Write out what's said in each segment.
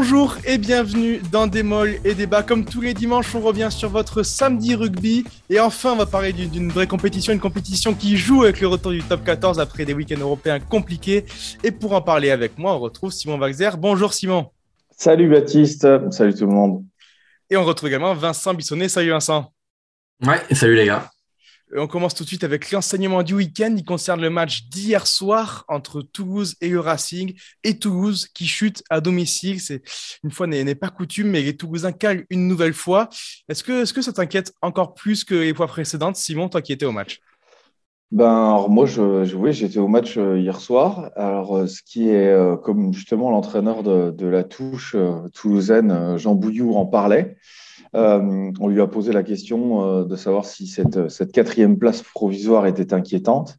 Bonjour et bienvenue dans Des Molles et Débats. Comme tous les dimanches, on revient sur votre samedi rugby. Et enfin, on va parler d'une vraie compétition, une compétition qui joue avec le retour du top 14 après des week-ends européens compliqués. Et pour en parler avec moi, on retrouve Simon Waxer. Bonjour Simon. Salut Baptiste, salut tout le monde. Et on retrouve également Vincent Bissonnet. Salut Vincent. Ouais, salut les gars. On commence tout de suite avec l'enseignement du week-end. Il concerne le match d'hier soir entre Toulouse et le Racing. Et Toulouse qui chute à domicile. C'est une fois n'est pas coutume, mais les Toulousains calent une nouvelle fois. Est-ce que, que ça t'inquiète encore plus que les fois précédentes, Simon, toi qui étais au match? Ben, moi, je, j'étais au match euh, hier soir. Alors, euh, ce qui est, euh, comme justement l'entraîneur de, de la touche toulousaine, Jean Bouilloux, en parlait, euh, on lui a posé la question euh, de savoir si cette, cette, quatrième place provisoire était inquiétante.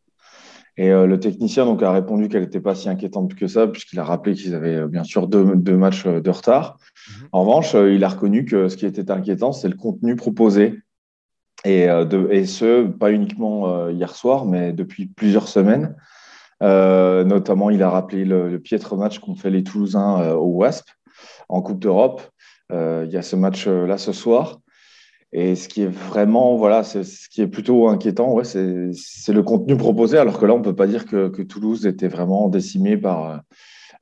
Et euh, le technicien donc, a répondu qu'elle n'était pas si inquiétante que ça, puisqu'il a rappelé qu'ils avaient bien sûr deux, matchs de retard. Mhm. En revanche, il a reconnu que ce qui était inquiétant, c'est le contenu proposé. Et, et ce, pas uniquement hier soir, mais depuis plusieurs semaines. notamment, il a rappelé le, le piètre match qu'ont fait les Toulousains au WASP en Coupe d'Europe, euh, il y a ce match-là ce soir. Et ce qui est vraiment, voilà, ce qui est plutôt inquiétant, ouais, c'est le contenu proposé, alors que là, on ne peut pas dire que, que, Toulouse était vraiment décimé par,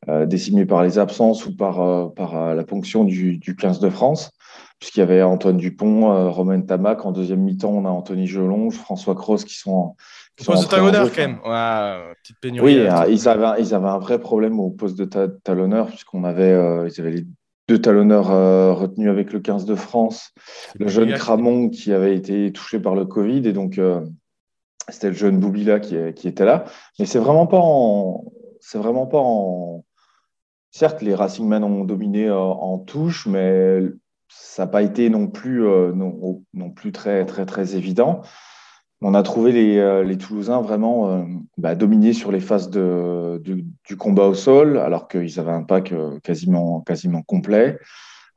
euh, décimé par les absences ou par, euh, par la ponction du, du 15 de France, puisqu'il y avait Antoine Dupont, euh, Romain Tamac. En deuxième mi-temps, on a Anthony Gelonge, François Cross qui sont qui sont poste de talonneur quand même. Ouais, petite pénurie. Oui, ils avaient, ils avaient un vrai problème au poste de talonneur, puisqu'on avait, ils avaient les deux talonneurs euh, retenus avec le 15 de France. Le jeune Cramon qui avait été touché par le Covid et donc euh, c'était le jeune Boubila qui, qui, était là. Mais c'est vraiment pas en. C'est vraiment pas en. Certes, les Racingmen ont dominé euh, en touche, mais ça n'a pas été non plus, non, non, plus très, très, très évident on a trouvé les, euh, les Toulousains vraiment euh, bah, dominés sur les phases de, du combat au sol, alors qu'ils avaient un pack euh, quasiment, quasiment complet.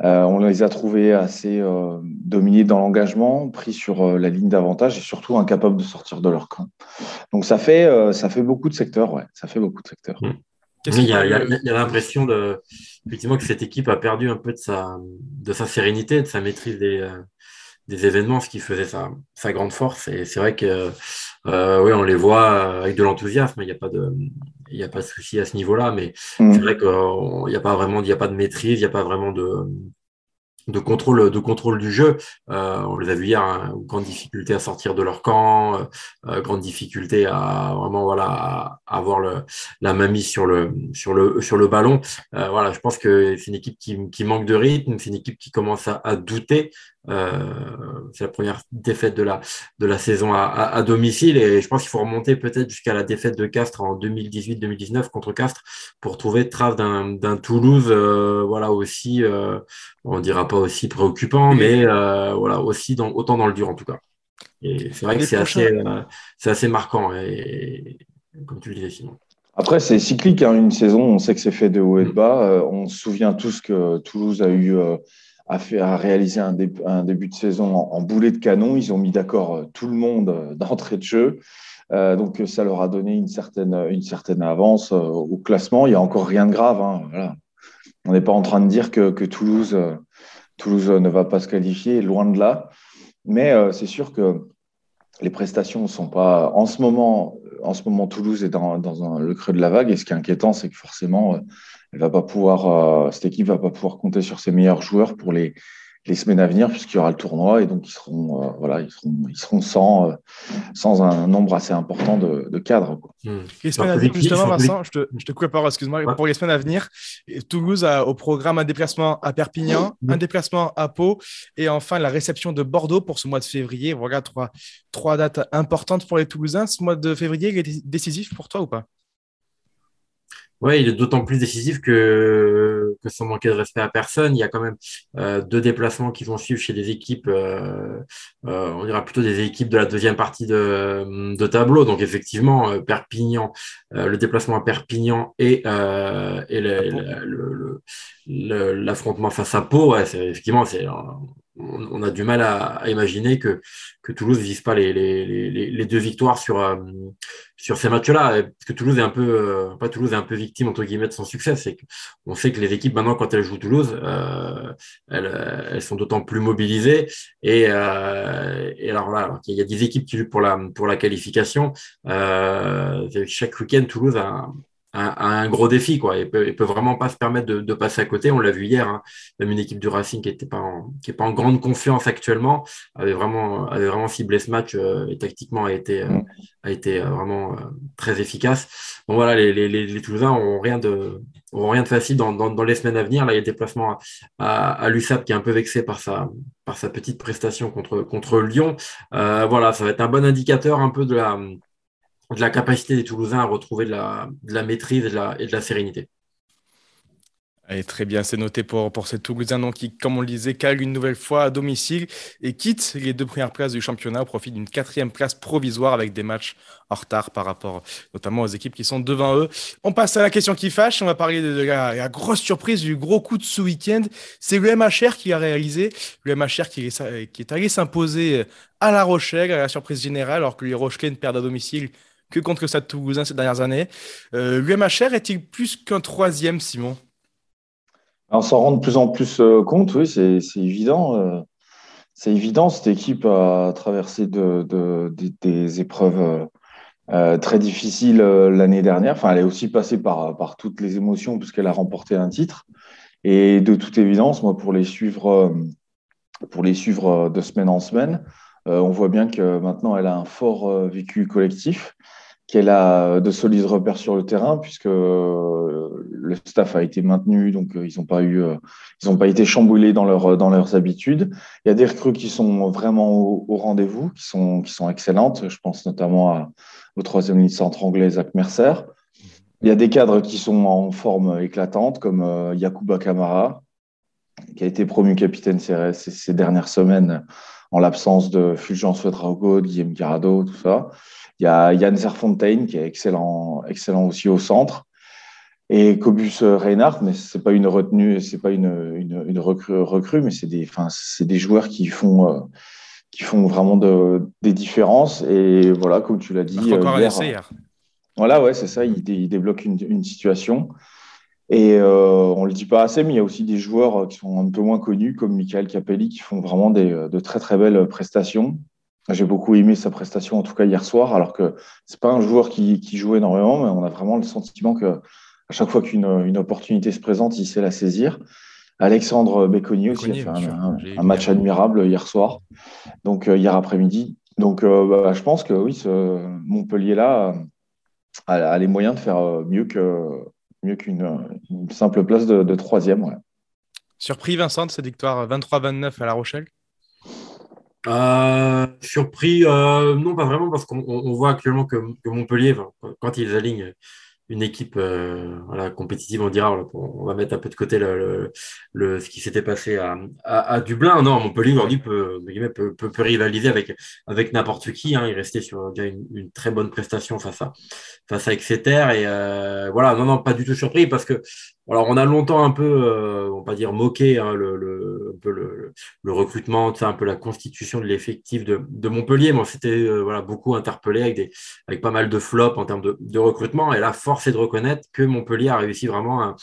on les a trouvés assez dominés dans l'engagement, pris sur la ligne d'avantage et surtout incapables de sortir de leur camp. Donc ça fait, ça fait beaucoup de secteurs, ouais, ça fait beaucoup de secteurs. Mmh. Il y a, a l'impression de, effectivement que cette équipe a perdu un peu de sa, de sa sérénité, de sa maîtrise des, des événements, ce qui faisait sa, sa grande force. Et c'est vrai que euh, oui, on les voit avec de l'enthousiasme. Il n'y a pas de, il n'y a pas de souci à ce niveau-là, mais mmh. c'est vrai qu'il n'y a pas vraiment, il n'y a pas de maîtrise, il n'y a pas vraiment de, de contrôle, de contrôle du jeu. Euh, on les a vu hier, hein, grande difficulté à sortir de leur camp, euh, euh, grande difficulté à vraiment voilà à avoir le, la main mise sur le sur le sur le ballon. voilà, je pense que c'est une équipe qui, qui, manque de rythme, c'est une équipe qui commence à, à douter. C'est la première défaite de la de la saison à, à, domicile et je pense qu'il faut remonter peut-être jusqu'à la défaite de Castres en 2018-2019 contre Castres pour trouver trace d'un Toulouse voilà aussi on dira pas aussi préoccupant, mais euh, voilà, aussi dans, autant dans le dur en tout cas. Et c'est vrai que c'est assez, euh, c'est assez marquant, et, comme tu le disais sinon. Après, c'est cyclique, hein, une saison, on sait que c'est fait de haut et de bas. Euh, on se souvient tous que Toulouse a eu à, fait, à réaliser un, début de saison en, boulet de canon. Ils ont mis d'accord tout le monde d'entrée de jeu. donc, ça leur a donné une certaine, avance au classement. Il n'y a encore rien de grave. Hein. On n'est pas en train de dire que, Toulouse ne va pas se qualifier, loin de là. Mais euh, c'est sûr que les prestations ne sont pas. En ce moment, en ce moment Toulouse est dans, le creux de la vague. Et ce qui est inquiétant, c'est que forcément, euh, elle va pas pouvoir, euh, cette équipe ne va pas pouvoir compter sur ses meilleurs joueurs pour les, les semaines à venir, puisqu'il y aura le tournoi, et donc ils seront, euh, voilà, ils seront, ils seront sans, euh, sans un nombre assez important de, de cadres. Quoi. Hmm. Les semaines à venir, justement, Vincent, je te, je te coupe excuse-moi, pour les semaines à venir, Toulouse a au programme un déplacement à Perpignan, un déplacement à Pau, et enfin la réception de Bordeaux pour ce mois de février. Voilà trois, trois dates importantes pour les Toulousains. Ce mois de février, il est décisif pour toi ou pas? Oui, il est d'autant plus décisif que, que sans manquer de respect à personne, il y a quand même euh, deux déplacements qui vont suivre chez des équipes, euh, euh, on dira plutôt des équipes de la deuxième partie de, de tableau. Donc effectivement, Perpignan, le déplacement à Perpignan et, et l'affrontement face à Pau, ouais, effectivement, c'est on, a du mal à, imaginer que, que Toulouse ne vise pas les, les, deux victoires sur, euh, sur ces matchs-là. Parce que Toulouse est un peu, euh, pas Toulouse est un peu victime entre guillemets de son succès. C'est qu'on sait que les équipes maintenant, quand elles jouent Toulouse, euh, elles, elles, sont d'autant plus mobilisées. Et, et alors là, il y a des équipes qui jouent pour la, pour la qualification. chaque week-end, Toulouse a, gros défi, quoi. Il peut, peut vraiment pas se permettre de, passer à côté. On l'a vu hier, hein. même une équipe du Racing qui était pas en, qui est pas en grande confiance actuellement avait vraiment, avait vraiment ciblé ce match euh, et tactiquement a été, euh, mm. a été euh, vraiment très efficace. Bon voilà, les, les, les, Toulousains ont rien de, ont rien de facile dans, dans, les semaines à venir. Là, il y a des déplacements à, à, l'USAP qui est un peu vexé par sa, par sa petite prestation contre, contre Lyon. voilà, ça va être un bon indicateur un peu de la de la capacité des Toulousains à retrouver de la, maîtrise et de la, sérénité. très bien, c'est noté pour, pour ces Toulousains qui, comme on le disait, calent une nouvelle fois à domicile et quittent les deux premières places du championnat au profit d'une quatrième place provisoire avec des matchs en retard par rapport notamment aux équipes qui sont devant eux. On passe à la question qui fâche. On va parler de la, grosse surprise du gros coup de ce week-end. C'est le MHR qui a réalisé. Le MHR qui est allé s'imposer à La Rochelle à la surprise générale alors que les Rochelais perdent à domicile que contre le Stade Toulousain ces dernières années. Euh, L'UMHR est-il plus qu'un troisième, Simon? On s'en rend de plus en plus euh, compte, oui, c'est évident. Euh, c'est évident, cette équipe a traversé de, des épreuves très difficiles l'année dernière. Enfin, elle est aussi passée par, par toutes les émotions puisqu'elle a remporté un titre. Et de toute évidence, moi, pour les suivre, pour les suivre de semaine en semaine, on voit bien que maintenant, elle a un fort vécu collectif qu'elle a de solides repères sur le terrain, puisque euh, le staff a été maintenu, donc euh, ils n'ont pas eu, euh, ils n'ont pas été chamboulés dans, leur, dans leurs habitudes. Il y a des recrues qui sont vraiment au, rendez-vous, qui sont, qui sont excellentes. Je pense notamment à, au troisième ligne centre anglais, Zach Mercer. Il y a des cadres qui sont en forme éclatante, comme euh, Yakuba Kamara, qui a été promu capitaine CRS ces, dernières semaines en l'absence de Fulgence Ouedraogo, Guillaume Garado, tout ça. Il y a Yann Zerfontein qui est excellent, excellent aussi au centre. Et Cobus Reinhardt, mais c'est pas une retenue, c'est pas une, une, recrue, mais c'est des, enfin, c'est des joueurs qui font, euh, qui font vraiment de, des différences. Et voilà, comme tu l'as dit. Encore hier, hier. Voilà, ouais, c'est ça. Il, il débloque une, une situation. Et euh, on ne le dit pas assez, mais il y a aussi des joueurs qui sont un peu moins connus, comme Michael Capelli, qui font vraiment des, de très très belles prestations. J'ai beaucoup aimé sa prestation, en tout cas hier soir, alors que c'est pas un joueur qui, qui, joue énormément, mais on a vraiment le sentiment que à chaque fois qu'une une opportunité se présente, il sait la saisir. Alexandre Béconnier aussi a fait un, match admirable hier soir, donc euh, hier après-midi. Donc euh, bah, je pense que oui, ce Montpellier-là a, les moyens de faire euh, mieux que mieux qu'une simple place de, de troisième. Ouais. Surpris Vincent de cette victoire 23-29 à La Rochelle? Euh, surpris, euh, non pas vraiment, parce qu'on voit actuellement que, Montpellier, quand ils alignent une équipe euh, voilà, compétitive, on dira, on va mettre un peu de côté le, le, ce qui s'était passé à, à, Dublin. Non, Montpellier aujourd'hui peut, peut, peut, peut, rivaliser avec, avec n'importe qui. Hein. Il restait sur déjà une, une, très bonne prestation face à, face à Exeter. Et euh, voilà, non, non, pas du tout surpris parce que alors, on a longtemps un peu, euh, on va dire moqué hein, le, le, un le, recrutement, un peu la constitution de l'effectif de, Montpellier. Moi, c'était euh, voilà, beaucoup interpellé avec, des, avec pas mal de flops en termes de, de recrutement. Et là, force est de reconnaître que Montpellier a réussi vraiment à,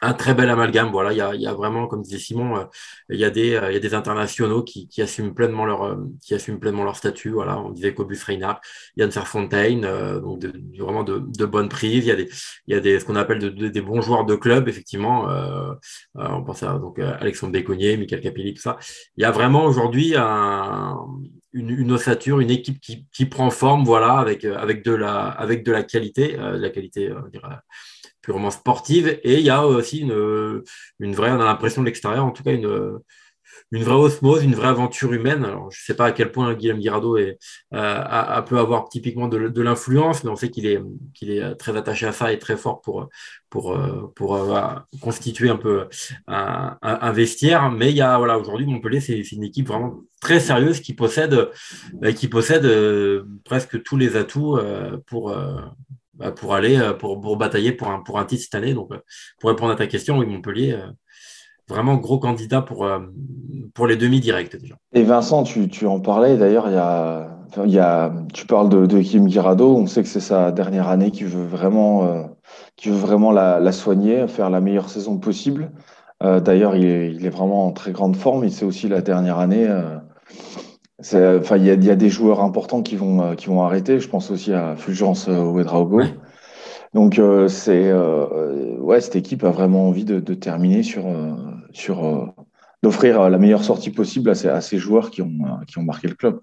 un très bel amalgame. Voilà, il y a, il y a vraiment, comme disait Simon, euh, il, y a des, euh, il y a des internationaux qui, qui, assument pleinement leur, euh, qui assument pleinement leur statut. Voilà, on disait Cobus Reinhardt, Yann Serfontaine, donc de, vraiment de, de, bonnes prises. Il y a des, il y a des ce qu'on appelle des bons joueurs de club, effectivement. on pense à donc Alexandre Béconnier, Michael Capelli, tout ça. Il y a vraiment aujourd'hui un, une, une, ossature, une équipe qui, qui prend forme, voilà, avec, avec de la, avec de la qualité, de la qualité, purement sportive. Et il y a aussi une, une vraie, on a l'impression de l'extérieur, en tout cas, une, une vraie osmose, une vraie aventure humaine. Alors, je ne sais pas à quel point Guillaume Guirado euh, a, peut avoir typiquement de, l'influence, mais on sait qu'il est, qu'il est très attaché à ça et très fort pour, pour, pour, euh, constituer un peu un, vestiaire. Mais il y a, voilà, aujourd'hui, Montpellier, c'est une équipe vraiment très sérieuse qui possède, euh, qui possède presque tous les atouts pour, pour aller euh, pour, pour, batailler pour un, pour un titre cette année. Donc, euh, pour répondre à ta question, Montpellier vraiment gros candidat pour, pour les demi-directs déjà. Et Vincent, tu, tu en parlais d'ailleurs, il y a, il y a, tu parles de, de Kim Girado, on sait que c'est sa dernière année qui veut vraiment, qui veut vraiment la, la, soigner, faire la meilleure saison possible. d'ailleurs, il est, il est, vraiment en très grande forme, et c'est aussi la dernière année. Enfin, il y, y, a des joueurs importants qui vont, qui vont arrêter. Je pense aussi à Fulgence Ouedraogo. Ouais. Donc, euh, c'est euh, ouais, cette équipe a vraiment envie de, de terminer sur, euh, sur d'offrir la meilleure sortie possible à ces, à ces joueurs qui ont, qui ont marqué le club.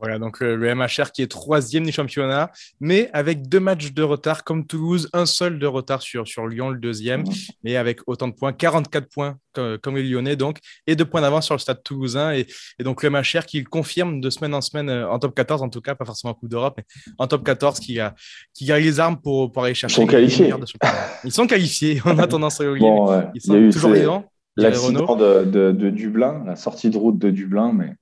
Voilà, donc euh, le MHR qui est troisième du championnat, mais avec deux matchs de retard comme Toulouse, un seul de retard sur, sur Lyon, le deuxième, mais avec autant de points, 44 points comme, comme les Lyonnais, donc, et deux points d'avance sur le stade toulousain. Et, et, donc le MHR qui confirme de semaine en semaine, euh, en top 14 en tout cas, pas forcément en Coupe d'Europe, mais en top 14, qui a, qui a les armes pour, pour aller chercher. Ils sont qualifiés. Ils sont qualifiés, on a tendance à oublier. Bon, ouais. Ils sont toujours vivants. L'accident de, de, de Dublin, la sortie de route de Dublin, mais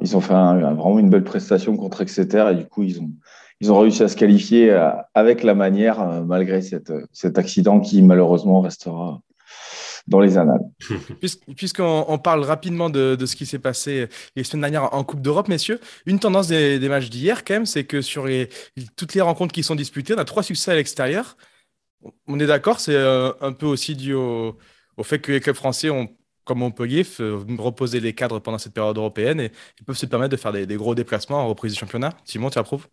ils ont fait vraiment une belle prestation contre Exeter et du coup, ils ont, ils ont réussi à se qualifier euh, avec la manière, euh, malgré cette, cet accident qui malheureusement restera dans les annales. Puisqu'on parle rapidement de, de ce qui s'est passé les semaines dernières en Coupe d'Europe, messieurs, une tendance des, des matchs d'hier, quand même, c'est que sur les, toutes les rencontres qui sont disputées, on a trois succès à l'extérieur. On est d'accord, c'est euh, un peu aussi dû au fait que les clubs français ont comme Montpellier, reposer les cadres pendant cette période européenne et ils peuvent se permettre de faire des, gros déplacements en reprise du championnat. Simon, tu approuves?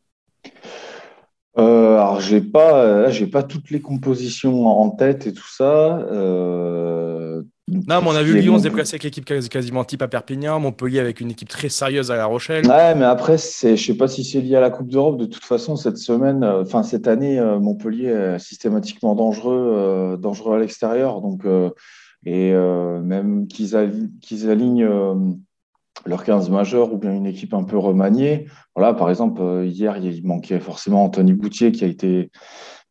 Euh, alors, j'ai pas, j'ai pas toutes les compositions en tête et tout ça. Euh, non, mais on a vu Lyon se déplacer avec l'équipe quasiment type à Perpignan, Montpellier avec une équipe très sérieuse à La Rochelle. Ouais, mais après, c'est, je sais pas si c'est lié à la Coupe d'Europe. De toute façon, cette semaine, euh, enfin cette année, euh, Montpellier est systématiquement dangereux, dangereux à l'extérieur. Donc et euh, même qu'ils alignent, euh, leur 15 majeur ou bien une équipe un peu remaniée. Voilà, par exemple, euh, hier, il manquait forcément Anthony Boutier qui a été,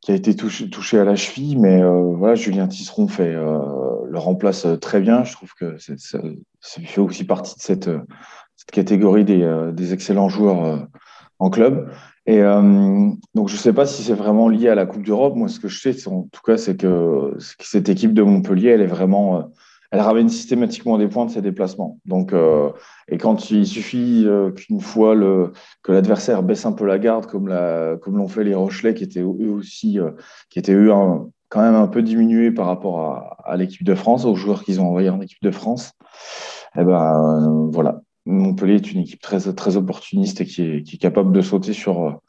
qui a été touché, à la cheville, mais voilà, Julien Tisseron fait, le remplace très bien. Je trouve que ça, fait aussi partie de cette, catégorie des excellents joueurs en club. Et euh, donc, je ne sais pas si c'est vraiment lié à la Coupe d'Europe. Moi, ce que je sais, en tout cas, c'est que, cette équipe de Montpellier, elle est vraiment, euh, elle ramène systématiquement des points de ses déplacements. Donc, euh, et quand il suffit qu'une fois le, que l'adversaire baisse un peu la garde, comme comme l'ont fait les Rochelais, qui étaient eux aussi, qui étaient eux quand même un peu diminués par rapport à, l'équipe de France, aux joueurs qu'ils ont envoyés en équipe de France. Eh ben voilà, Montpellier est une équipe très, très opportuniste et qui est, qui est capable de sauter sur,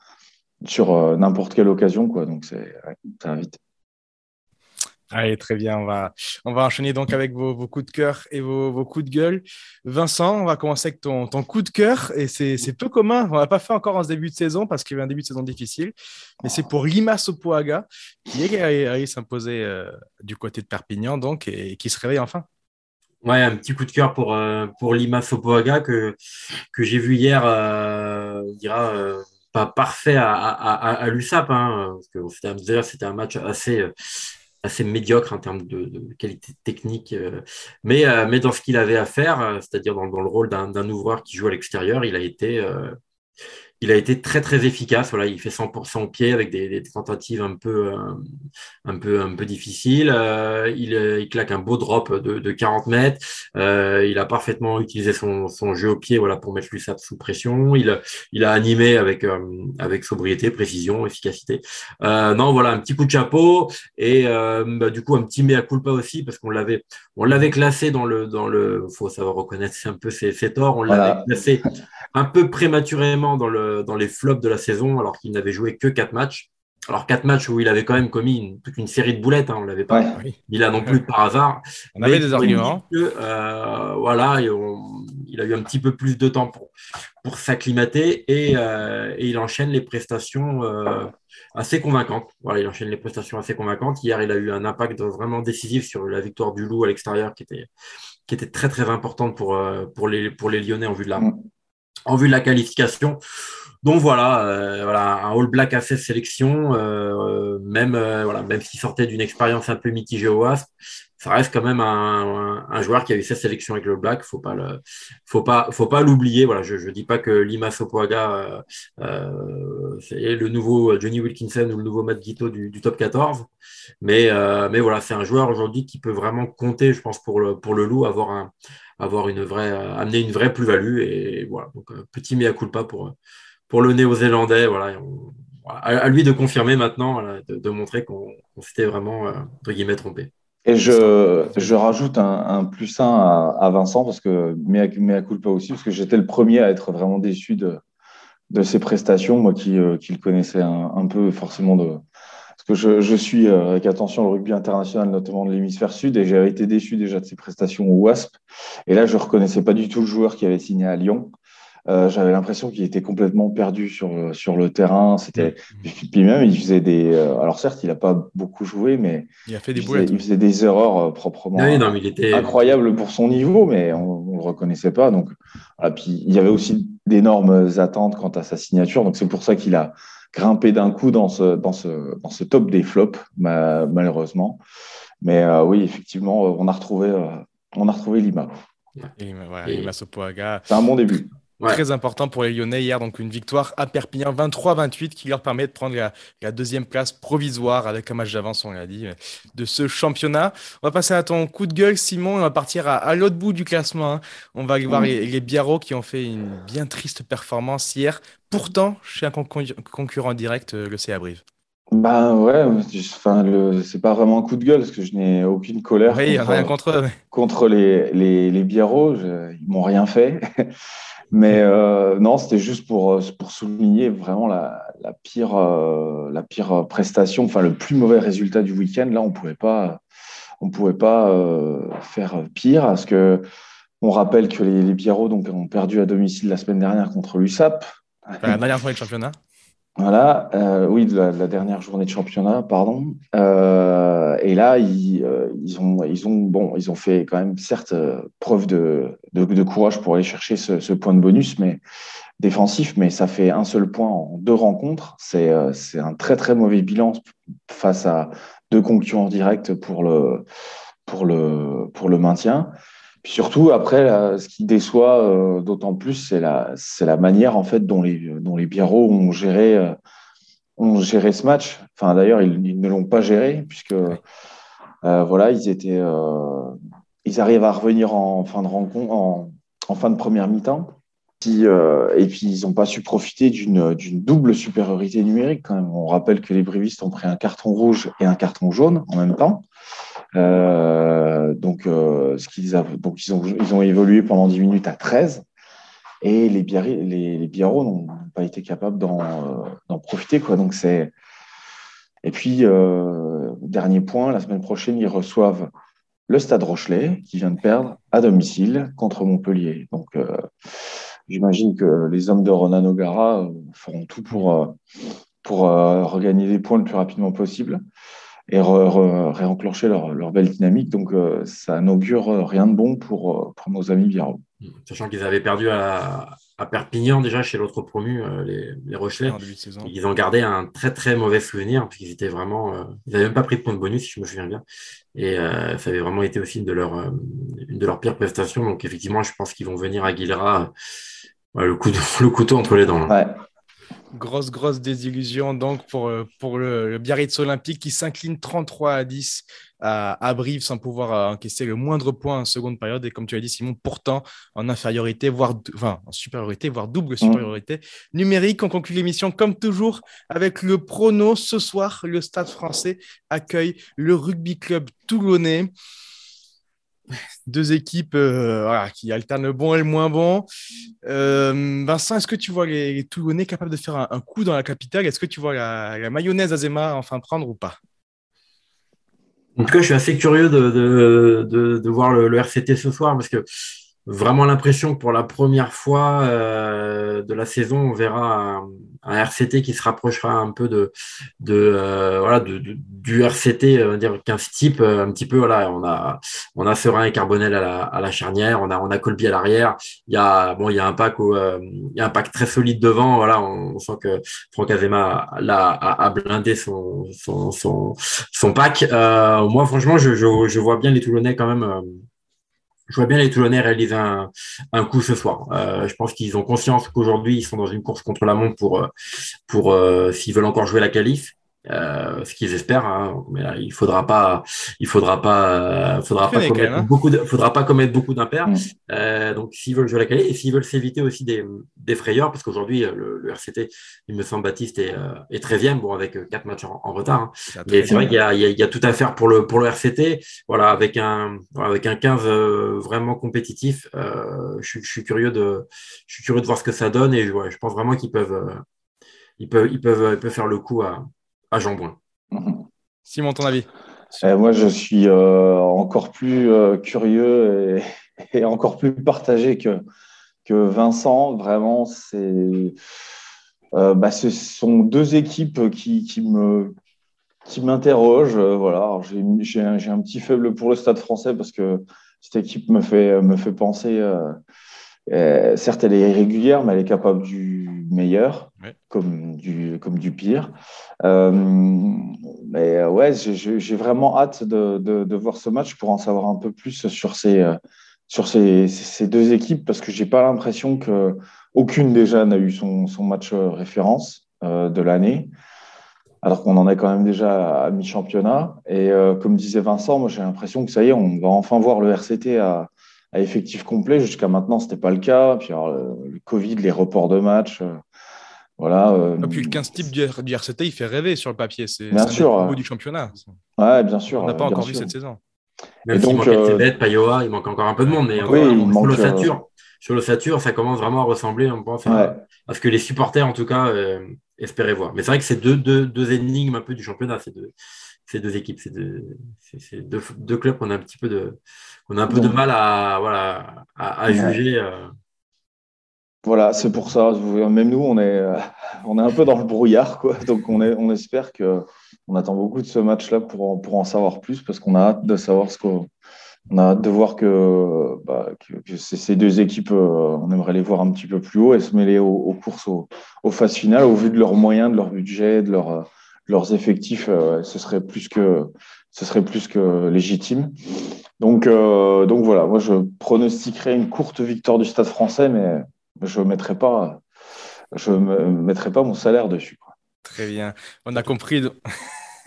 sur euh, n'importe quelle occasion. Quoi. Donc, c'est, ça va vite. Allez, très bien. On va, on va enchaîner donc avec vos, vos coups de cœur et vos, vos, coups de gueule. Vincent, on va commencer avec ton, ton coup de cœur. Et c'est, peu commun. On l'a pas fait encore en ce début de saison parce qu'il y avait un début de saison difficile. Mais c'est pour Limas Opoaga qui est allé s'imposer euh, du côté de Perpignan donc, et qui se réveille enfin. Ouais, un petit coup de cœur pour, euh, pour Lima Sopoaga que, que j'ai vu hier, euh, on dira, euh, pas parfait à, à, l'USAP, hein, c'était, un match assez, assez médiocre en termes de, qualité technique, mais, mais dans ce qu'il avait à faire, c'est-à-dire dans, dans le rôle d'un ouvreur qui joue à l'extérieur, il a été il a été très très efficace. Voilà, il fait 100% au pied avec des, des tentatives un peu euh, un peu un peu difficiles. Euh, il, euh, il, claque un beau drop de, de 40 mètres. Euh, il a parfaitement utilisé son, son, jeu au pied voilà pour mettre l'USAP sous pression. Il il a animé avec euh, avec sobriété, précision, efficacité. non voilà un petit coup de chapeau et bah, du coup un petit mea culpa aussi parce qu'on l'avait on l'avait classé dans le dans le faut savoir reconnaître un peu ses, ses torts. On l'avait classé un peu prématurément dans, le, dans les flops de la saison, alors qu'il n'avait joué que quatre matchs. Alors, quatre matchs où il avait quand même commis une, toute une série de boulettes, hein, on l'avait pas ouais. mis là non plus par hasard. On avait des arguments. Que, euh, voilà, on, il a eu un petit peu plus de temps pour, pour s'acclimater et, euh, et, il enchaîne les prestations euh, assez convaincantes. Voilà, il enchaîne les prestations assez convaincantes. Hier, il a eu un impact vraiment décisif sur la victoire du Loup à l'extérieur qui était, qui était très très importante pour, euh, pour, les, pour les Lyonnais en vue de la, mm en vue de la qualification. Donc voilà, euh, un All Black à 16 sélections, euh, même, euh, même s'il sortait d'une expérience un peu mitigée au Wasp, ça reste quand même un, joueur qui a eu sa sélection avec le Black. Faut pas faut pas, l'oublier. Je, ne dis pas que Lima Sopoaga euh, est le nouveau Johnny Wilkinson ou le nouveau Matt Guito du, top 14, mais voilà, c'est un joueur aujourd'hui qui peut vraiment compter, je pense pour le Loup, avoir un avoir une vraie, amener une vraie plus-value et voilà. Donc petit mea culpa pour pour le Néo-Zélandais. Voilà, à, lui de confirmer maintenant, de, montrer qu'on s'était vraiment, euh, entre guillemets, trompé. Et je, je rajoute un, plus 1 à, Vincent, parce que, à, culpa aussi, parce que j'étais le premier à être vraiment déçu de, de ses prestations, moi qui, euh, qui le connaissais un, peu forcément de. Que je, je, suis euh, avec attention le rugby international, notamment de l'hémisphère sud, et j'ai été déçu déjà de ses prestations au WASP. Et là, je ne reconnaissais pas du tout le joueur qui avait signé à Lyon. Euh, j'avais l'impression qu'il était complètement perdu sur, sur le terrain. C'était mm. puis même il faisait des. Euh, alors certes, il n'a pas beaucoup joué, mais il a fait des il faisait, des erreurs proprement incroyables pour son niveau, mais on, ne le reconnaissait pas. Donc puis il y avait aussi d'énormes attentes quant à sa signature. Donc c'est pour ça qu'il a grimpé d'un coup dans ce dans ce dans ce top des flops malheureusement. Mais oui, effectivement, on a retrouvé on a retrouvé Lima. Lima Sopoaga. C'est un bon début. Très important pour les Lyonnais hier, donc une victoire à Perpignan 23-28 qui leur permet de prendre la, deuxième place provisoire avec un match d'avance, on l'a dit, de ce championnat. On va passer à ton coup de gueule, Simon. On va partir à, l'autre bout du classement. Hein. On va aller voir les, les Biarros qui ont fait une bien triste performance hier. Pourtant, chez un concurrent direct, euh, le CA Brive. Bah ouais, enfin, c'est pas vraiment un coup de gueule parce que je n'ai aucune colère contre, rien contre, contre les, les, les Biarros. ils m'ont rien fait. Mais euh, non, c'était juste pour, euh, pour souligner vraiment la, la pire, euh, la pire prestation, enfin le plus mauvais résultat du week-end. Là, on pouvait pas, on pouvait pas faire pire parce que on rappelle que les, les Biarros donc, ont perdu à domicile la semaine dernière contre l'USAP. La dernière fois du championnat. Voilà, euh, oui, de la, dernière journée de championnat, pardon. Euh, et là, ils, euh, ils, ont, ils, ont, bon, ils ont fait quand même, certes, preuve de, de, courage pour aller chercher ce, ce, point de bonus, mais défensif, mais ça fait un seul point en deux rencontres. C'est un très, très mauvais bilan face à deux concurrents directs pour le, pour le, pour le maintien. Puis surtout, après, ce qui déçoit euh, d'autant plus, c'est la, c'est la manière en fait dont les, dont les Biarros ont géré, euh, ont géré ce match. Enfin, d'ailleurs, ils, ne l'ont pas géré puisque euh, voilà, ils étaient, ils arrivent à revenir en fin de rencontre, en, en fin de première mi-temps. et puis, ils n'ont pas su profiter d'une, d'une double supériorité numérique quand même. On rappelle que les brivistes ont pris un carton rouge et un carton jaune en même temps. Euh, donc, euh, ils, ont, évolué pendant 10 minutes à 13 et les, les, les Biarros n'ont pas été capables d'en, euh, profiter. Donc, c'est... Et puis, dernier point, la semaine prochaine, ils reçoivent le Stade Rochelet, qui vient de perdre à domicile contre Montpellier. Donc, j'imagine que les hommes de Ronan O'Gara feront tout pour, pour regagner des points le plus rapidement possible et réenclencher leur, leur, belle dynamique. Donc, euh, ça n'augure rien de bon pour, euh, pour nos amis Biarro. Sachant qu'ils avaient perdu à, à, Perpignan déjà chez l'autre promu, euh, les, les Rochelais. Ils ont gardé un très très mauvais souvenir parce qu'ils étaient vraiment. ils n'avaient même pas pris de point de bonus, si je me souviens bien. Et ça avait vraiment été aussi une de leurs de leurs pires prestations. Donc, effectivement, je pense qu'ils vont venir à Guilera le, coup le couteau entre les dents. Ouais. Grosse, grosse désillusion donc pour, euh, pour le, Biarritz Olympique qui s'incline 33 à 10 à, Brive sans pouvoir euh, encaisser le moindre point en seconde période. Et comme tu as dit, Simon, pourtant en infériorité, voire enfin, en supériorité, voire double mm. supériorité numérique. On conclut l'émission comme toujours avec le prono. Ce soir, le Stade français accueille le Rugby Club Toulonnais deux équipes euh, qui alternent le bon et le moins bon. Euh, Vincent, est-ce que tu vois les, Toulonnais capables de faire un, coup dans la capitale? Est-ce que tu vois la, mayonnaise Azema enfin prendre ou pas? En tout cas, je suis assez curieux de, de, voir le, RCT ce soir parce que vraiment l'impression que pour la première fois euh, de la saison, on verra un, RCT qui se rapprochera un peu de, de voilà du RCT on va dire 15 type un petit peu voilà on a on a Serein et Carbonel à la, à la charnière on a on a Colby à l'arrière. Il y a bon il y a un pack il y a un pack très solide devant voilà on, sent que Franck Azema a, a, blindé son son, son, son pack. Moi franchement je, je, je vois bien les Toulonnais quand même je vois bien les Toulonnais réaliser un, un coup ce soir. Euh, je pense qu'ils ont conscience qu'aujourd'hui, ils sont dans une course contre la montre pour, euh, pour euh, s'ils veulent encore jouer la qualif. Euh, ce qu'ils espèrent, hein. mais là, il faudra pas, il faudra pas, euh, faudra pas commettre hein. beaucoup, de, faudra pas commettre beaucoup d'impairs. Mm. Euh, donc, s'ils veulent jouer la qualité et s'ils veulent s'éviter aussi des, des, frayeurs, parce qu'aujourd'hui le, le, RCT, il me semble Baptiste est, euh, est 13e, bon avec quatre matchs en, retard. Hein. Mais c'est vrai qu'il y a, il y, a, il y a tout à faire pour le pour le RCT. Voilà, avec un avec un 15 vraiment compétitif. je, je, suis curieux de, je suis curieux de voir ce que ça donne et ouais, je pense vraiment qu'ils peuvent, ils peuvent, ils peuvent, ils peuvent faire le coup à à Jean mhm. Simon, ton avis? Euh, Moi, je suis euh, encore plus euh, curieux et, encore plus partagé que, que Vincent. Vraiment, c'est, bah, ce sont deux équipes qui, qui me qui m'interrogent. voilà, j'ai, un, un, petit faible pour le Stade français parce que cette équipe me fait, me fait penser euh, certes, elle est irrégulière, mais elle est capable du meilleur comme, du, comme du pire. Euh, mais euh, ouais, j'ai vraiment hâte de, de, voir ce match pour en savoir un peu plus sur ces, sur ces, ces deux équipes parce que j'ai pas l'impression que aucune déjà n'a eu son, son, match référence de l'année. Alors qu'on en est quand même déjà à mi-championnat. Et comme disait Vincent, moi j'ai l'impression que ça y est, on va enfin voir le RCT à, effectif complet. Jusqu'à maintenant, ce n'était pas le cas. Puis le Covid, les reports de match. Euh, voilà. Euh, Et puis le 15 type du, RCT, il fait rêver sur le papier. C'est bien sûr. Au bout du championnat. Ouais, bien sûr. On n'a pas encore vu cette saison. Même s'il manquait euh... Tebet, Payoa, il manque encore un peu de monde. Mais oui, il sur, l'ossature, ça commence vraiment à ressembler on pense, à, ce que les supporters, en tout cas, euh, espéraient voir. Mais c'est vrai que c'est deux, deux, deux, énigmes un peu du championnat. C'est deux, ces deux équipes, c'est deux, deux, deux, clubs qu'on a un petit peu de, on a un peu de mal à, voilà, à, juger. Euh. Voilà, c'est pour ça. Même nous, on est, on est un peu dans le brouillard, quoi. Donc on, est, on espère que, on attend beaucoup de ce match-là pour, pour en savoir plus, parce qu'on a hâte de savoir ce qu'on, on a hâte de voir que, bah, ces deux équipes, euh, on aimerait les voir un petit peu plus haut et se mêler aux, courses, aux, phases finales, au vu de leurs moyens, de leur budget, de leur leurs effectifs, euh, ce serait plus que ce serait plus que légitime. Donc, euh, donc voilà, moi je pronostiquerais une courte victoire du Stade Français, mais je ne mettrai pas, je mettrai pas mon salaire dessus. Très bien, on a compris.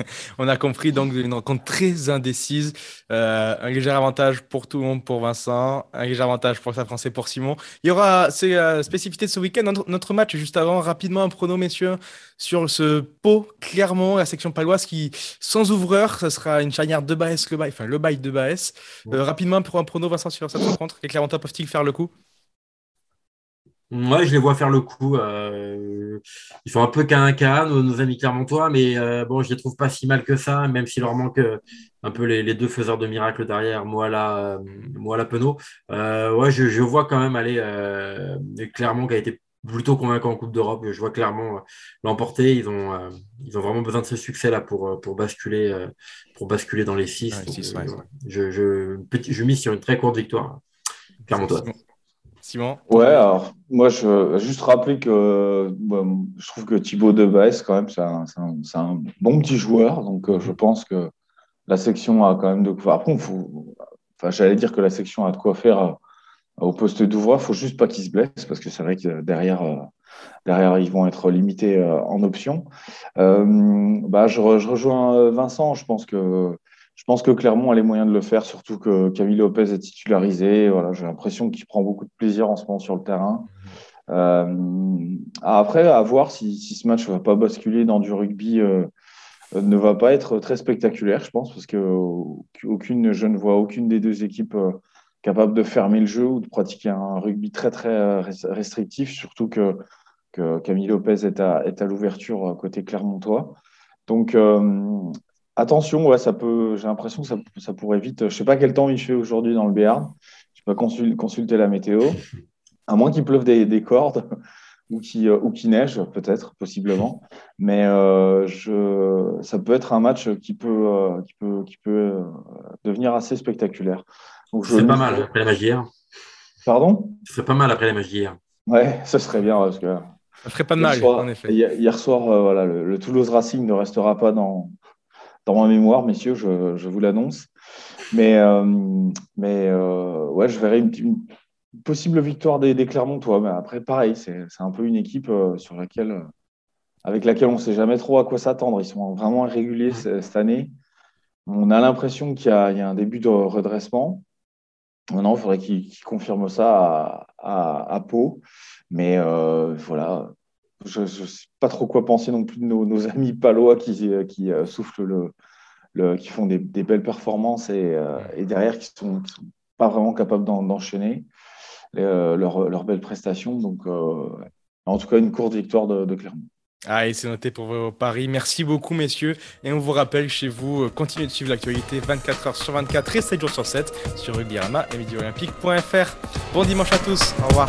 on a compris donc une rencontre très indécise. Euh, un léger avantage pour tout le monde pour Vincent, un léger avantage pour le Français pour Simon. Il y aura ces euh, spécificités de ce week-end. Notre, match juste avant, rapidement un prono, messieurs, sur ce pot Clermont, la section paloise qui, sans ouvreur, ce sera une charnière de Baès, le bail, enfin le bail de Baès. Euh, rapidement pour un prono, Vincent, sur cette rencontre, les Clermontois peuvent-ils faire le coup? Ouais, je les vois faire le coup. Euh, ils font un peu qu'un cas, nos, nos, amis clermontois, mais euh, bon, je les trouve pas si mal que ça, même s'il leur manque euh, un peu les, les, deux faiseurs de miracles derrière, moi là, moi la Penaud. ouais, je, je, vois quand même aller Clermont qui a été plutôt convaincant en Coupe d'Europe. Je vois clairement l'emporter. Ils ont, ils ont vraiment besoin de ce succès-là pour, pour, basculer, pour basculer dans les six. je, je, je mise sur une très courte victoire. Clermontois. Simon Ouais, alors moi je veux juste rappeler que je trouve que Thibaut Debaes, quand même, c'est un, un, bon petit joueur. Donc euh, je pense que la section a quand même de quoi. Après, faut... enfin, j'allais dire que la section a de quoi faire euh, au poste d'ouvroir. Il faut juste pas qu'il se blesse parce que c'est vrai que derrière, euh, derrière, ils vont être limités en option. bah, je, je, rejoins Vincent. Je pense que je pense que Clermont a les moyens de le faire, surtout que Camille Lopez est titularisé. Voilà, J'ai l'impression qu'il prend beaucoup de plaisir en ce moment sur le terrain. Euh, après, à voir si, ce match ne va pas basculer dans du rugby, euh, ne va pas être très spectaculaire, je pense, parce que aucune, je ne vois aucune des deux équipes euh, capable de fermer le jeu ou de pratiquer un rugby très très restrictif, surtout que, que Camille Lopez est à, est à l'ouverture côté clermontois. Donc, Attention, ouais, ça peut. J'ai l'impression que ça, ça, pourrait vite. Je sais pas quel temps il fait aujourd'hui dans le Béarn. Je vais pas consulter la météo. À moins qu'il pleuve des, des cordes. ou qui, ou qui neige, peut-être, possiblement. Mais je, ça peut être un match qui peut, qui peut, qui peut devenir assez spectaculaire. C'est pas mal après la magie hier. Pardon? Ce serait pas mal après la magie hier. Ouais, ce serait bien parce que. Ça ferait pas de mal, en effet. Hier, soir, voilà, le, Toulouse Racing ne restera pas dans, dans ma mémoire, messieurs, je, je vous l'annonce. Mais, mais ouais, je verrais une, possible victoire des, des Clermontois. Mais après, pareil, c'est un peu une équipe sur laquelle, avec laquelle on ne sait jamais trop à quoi s'attendre. Ils sont vraiment irréguliers cette année. On a l'impression qu'il y, y, a un début de redressement. Maintenant, il faudrait qu'ils confirment ça à, à, Pau. Mais euh, voilà, je ne sais pas trop quoi penser non plus de nos, amis palois qui, qui euh, soufflent le, le, qui font des, belles performances et, euh, et, derrière qui ne sont, sont, pas vraiment capables d'enchaîner leurs leur belles prestations. Donc, en tout cas, une courte victoire de, de Clermont. Ah, et c'est noté pour vos paris. Merci beaucoup, messieurs. Et on vous rappelle chez vous, euh, continuez de suivre l'actualité 24 h sur 24 et 7 jours sur 7 sur Rugbyrama et Olympique.fr. Bon dimanche à tous. Au revoir.